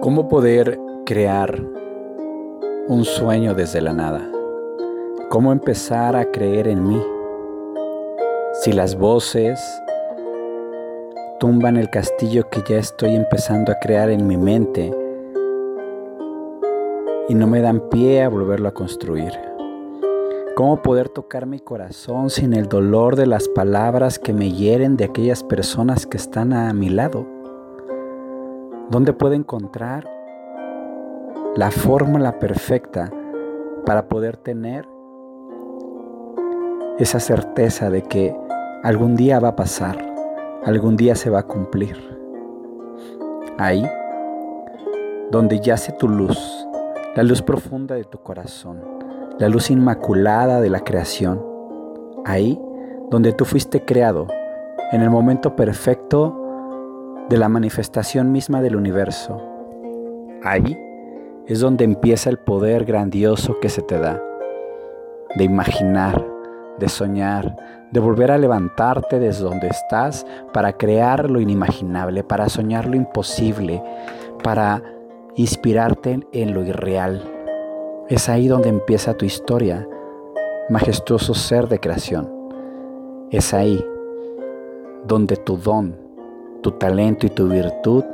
¿Cómo poder crear un sueño desde la nada? ¿Cómo empezar a creer en mí? Si las voces tumban el castillo que ya estoy empezando a crear en mi mente y no me dan pie a volverlo a construir. ¿Cómo poder tocar mi corazón sin el dolor de las palabras que me hieren de aquellas personas que están a mi lado? ¿Dónde puedo encontrar la fórmula perfecta para poder tener esa certeza de que algún día va a pasar, algún día se va a cumplir? Ahí, donde yace tu luz, la luz profunda de tu corazón, la luz inmaculada de la creación, ahí donde tú fuiste creado, en el momento perfecto de la manifestación misma del universo. Ahí es donde empieza el poder grandioso que se te da, de imaginar, de soñar, de volver a levantarte desde donde estás para crear lo inimaginable, para soñar lo imposible, para inspirarte en lo irreal. Es ahí donde empieza tu historia, majestuoso ser de creación. Es ahí donde tu don, tu talento y tu virtud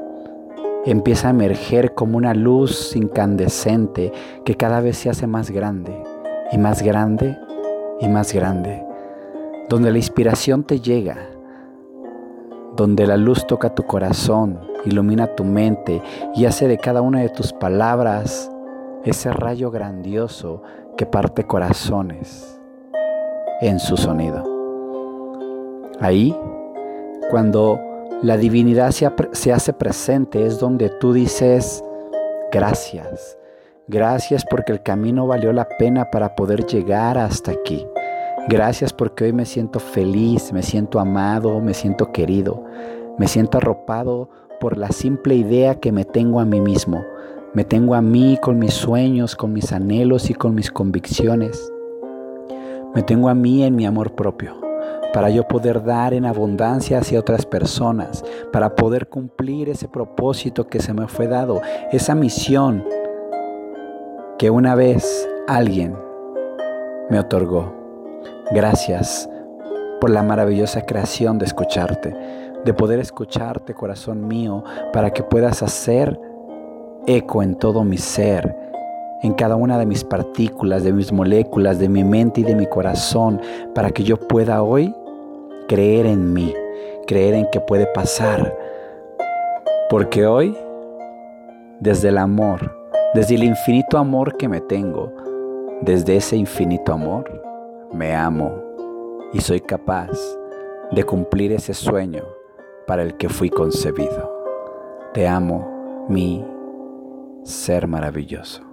empieza a emerger como una luz incandescente que cada vez se hace más grande y más grande y más grande, donde la inspiración te llega, donde la luz toca tu corazón, ilumina tu mente y hace de cada una de tus palabras ese rayo grandioso que parte corazones en su sonido. Ahí, cuando la divinidad se, hace presente, es donde tú dices, gracias, gracias porque el camino valió la pena para poder llegar hasta aquí. Gracias porque hoy me siento feliz, me siento amado, me siento querido, me siento arropado por la simple idea que me tengo a mí mismo. Me tengo a mí con mis sueños, con mis anhelos y con mis convicciones. Me tengo a mí en mi amor propio para yo poder dar en abundancia hacia otras personas, para poder cumplir ese propósito que se me fue dado, esa misión que una vez alguien me otorgó. Gracias por la maravillosa creación de escucharte, de poder escucharte, corazón mío, para que puedas hacer eco en todo mi ser, en cada una de mis partículas, de mis moléculas, de mi mente y de mi corazón, para que yo pueda hoy creer en mí, creer en que puede pasar. Porque hoy, desde el amor, desde el infinito amor que me tengo, desde ese infinito amor, me amo y soy capaz de cumplir ese sueño para el que fui concebido. Te amo, mi ser maravilloso.